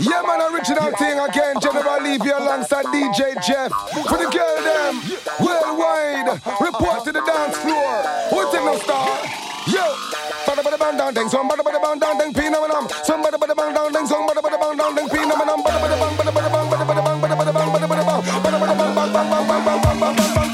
Yeah, man, original thing again. General Levy alongside DJ Jeff. For the girl them, worldwide. Report to the dance floor. What's in the star? Yo, bada bada bang down ding, some bada bada bang down ding, pina manam, some bada bada bang down ding, some bada bada bang down ding, pina manam, bada bada bang, bada bada bang, bada bada bang, bada bada bang, bada bada bang, bada bada bang, bang bang bang bang bang bang bang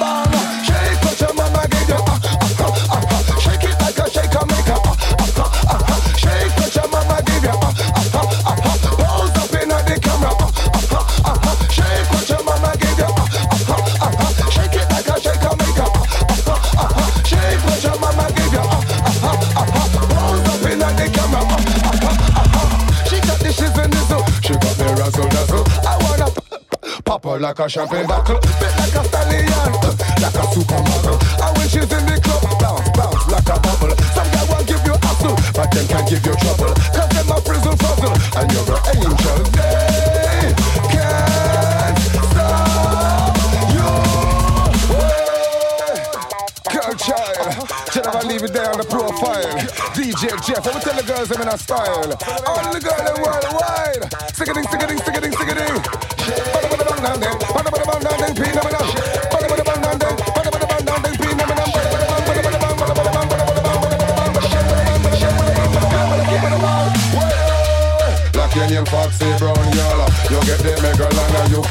her like a champagne bottle, fit like a stallion, like a supermodel. And when she's in the club, bounce, bounce like a bubble. Some guy won't give you hustle, but them can give you trouble. Cause them a prison puzzle, and you're an angel. They can't stop you. Girl child, should I leave it there on the profile? DJ Jeff, I will tell the girls I'm in a style. All the girls worldwide. Sickening, sickening, sickening, sickening. Bang You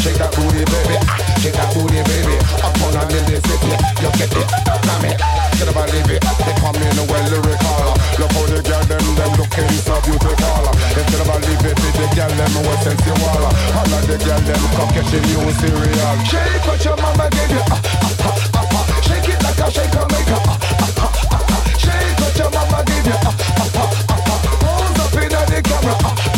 Shake that booty baby, shake that booty baby. Up on and in city, you get it, the girl them cocketty new cereal Shake what your mama gave you, ah, ah, ah, ah. Shake it like a shaker maker, ah, ah, ah, ah. Shake what your mama gave you, ah, ah, ah, ah. Pose up in the camera, ah,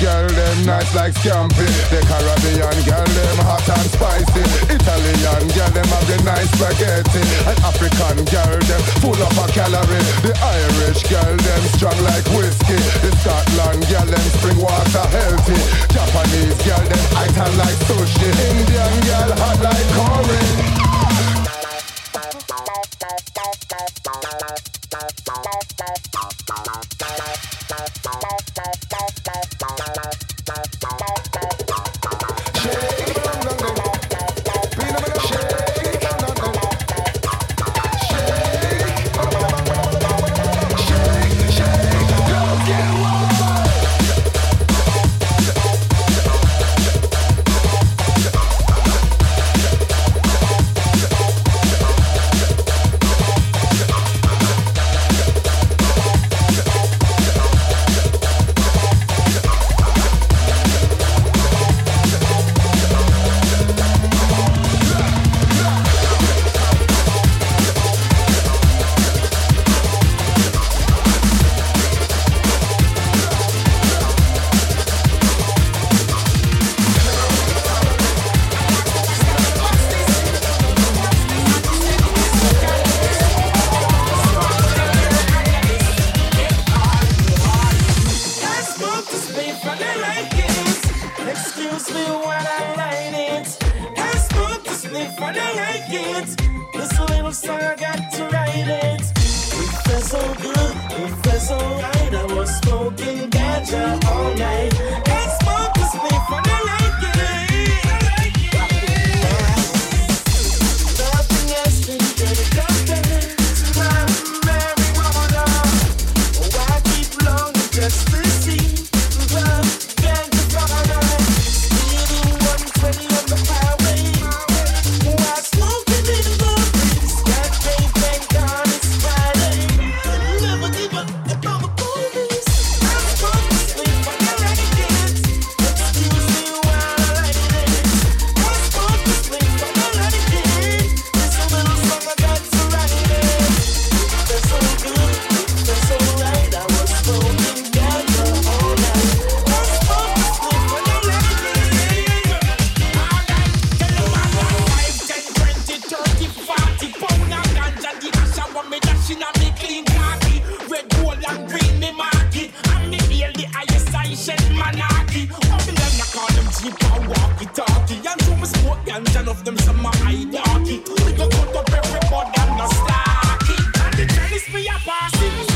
girl, them nice like scampi. The Caribbean girl, them hot and spicy. Italian girl, them have the nice spaghetti. And African girl, them full of a calorie. The Irish girl, them strong like whiskey. The Scotland girl, them spring water healthy. Japanese girl, them item like sushi. Indian girl, hot like curry. Walkie talkie. And to me them some my hide darky. We go cut up everybody and no stocky. And the Chinese me a passing.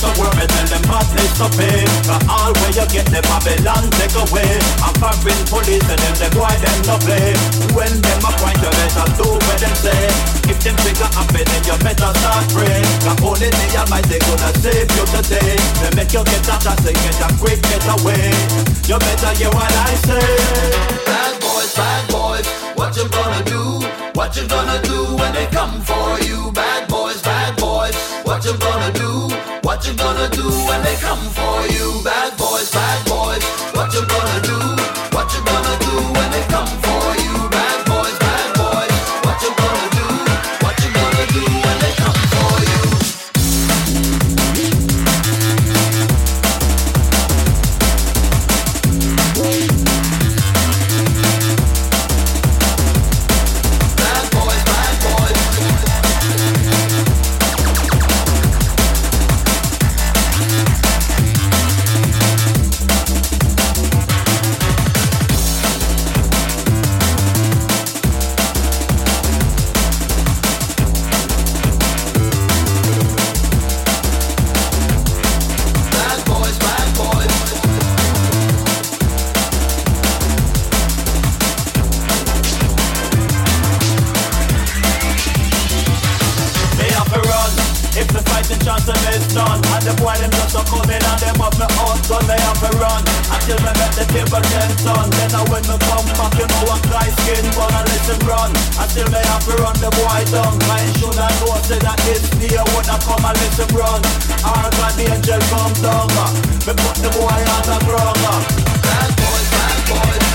so worry than them madness to pay all where you get Babylon take away. Police and them them no play When them a you better do what them say. If them trigger happen then you better start Cause only the Almighty gonna save you today. They make you get out and get a quick get away. You better hear what I say. Bad boys, bad boys, what you gonna do? What you gonna do when they come for you? Bad boys, bad boys, what you gonna do? What you gonna do when they come for you? Bad boys, bad boys, what you gonna do? them run. Until they have to run the boy down I should have know say that this day would have come and let them run. Hard when the angel come down. Me put the boy on the ground. Bad boys, bad boys.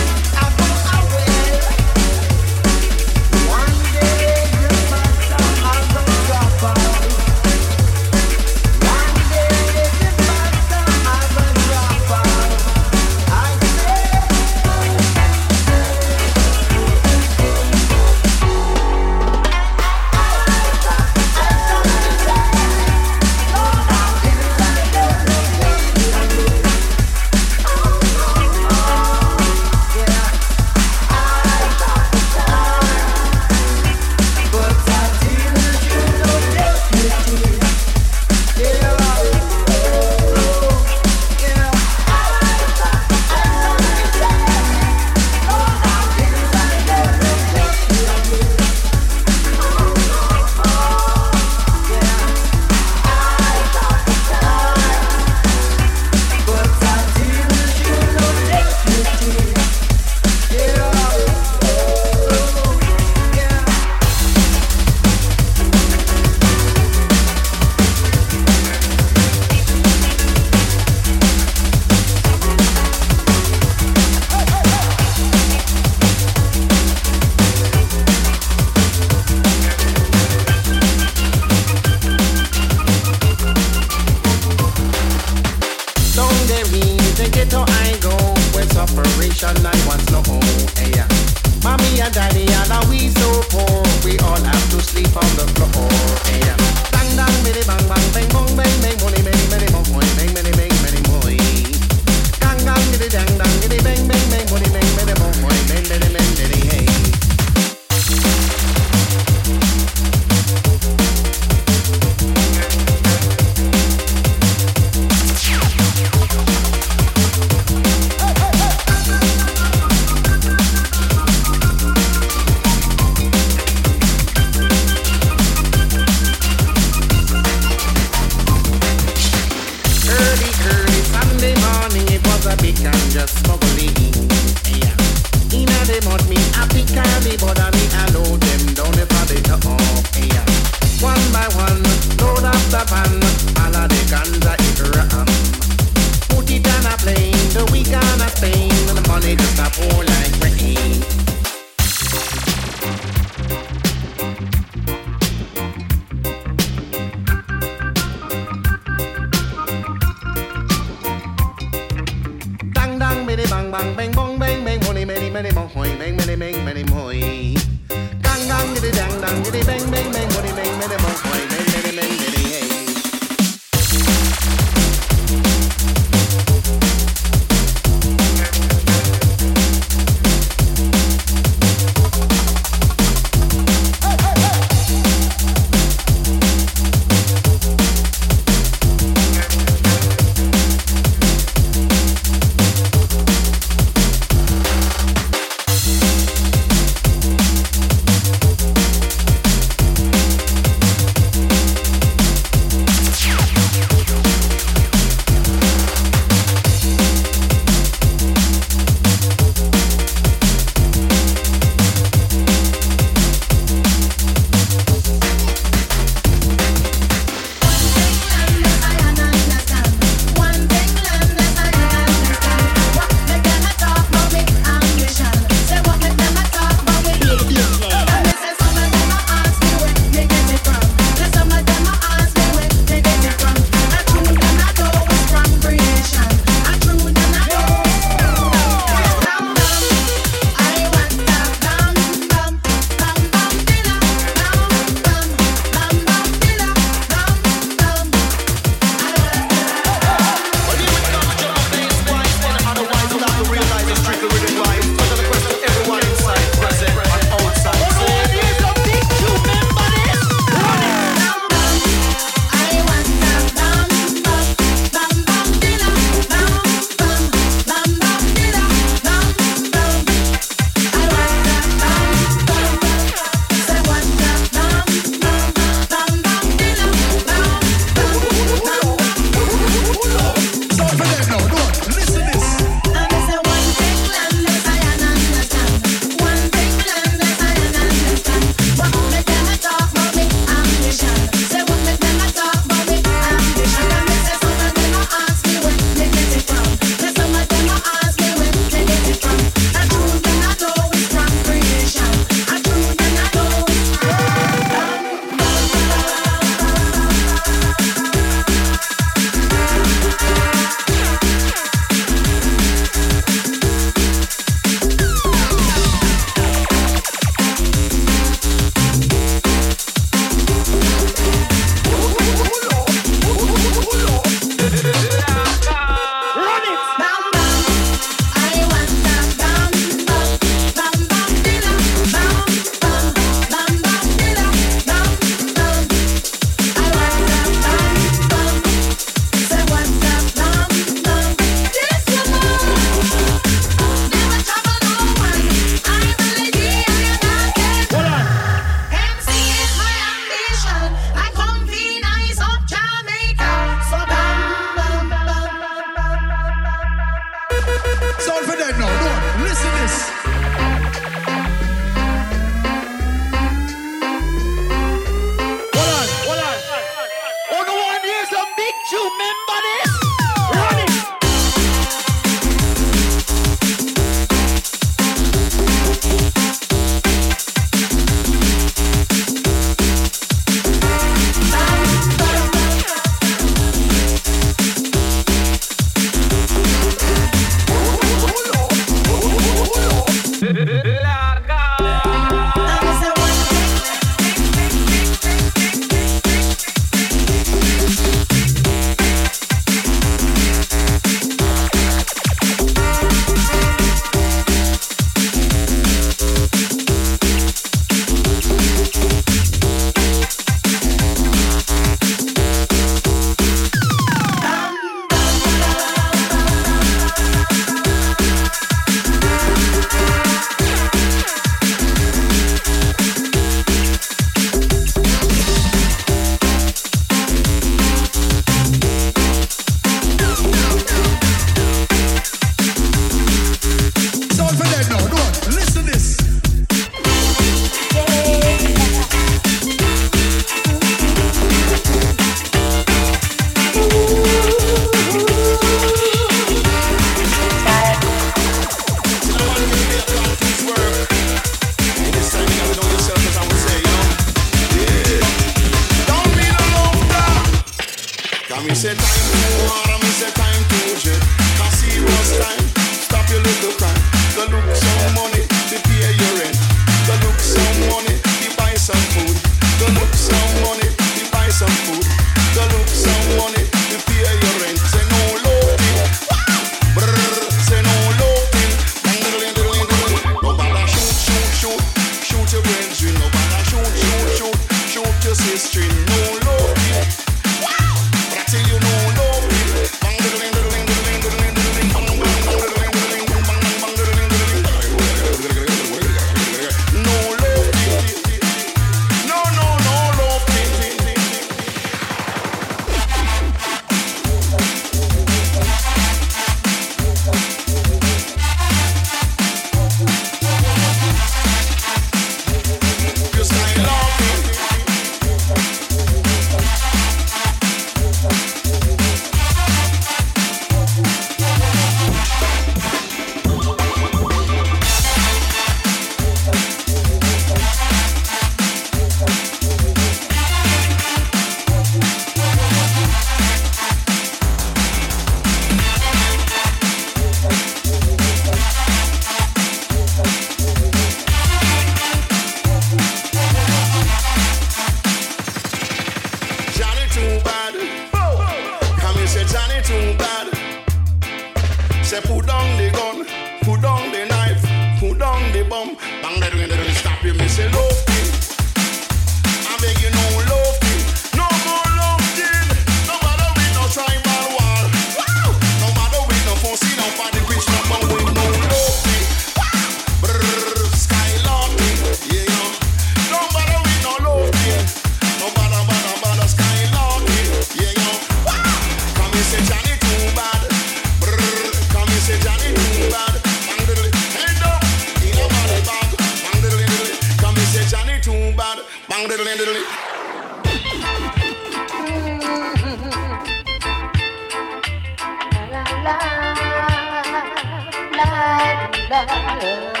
love.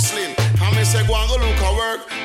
hustling. And me say, go and go look at work.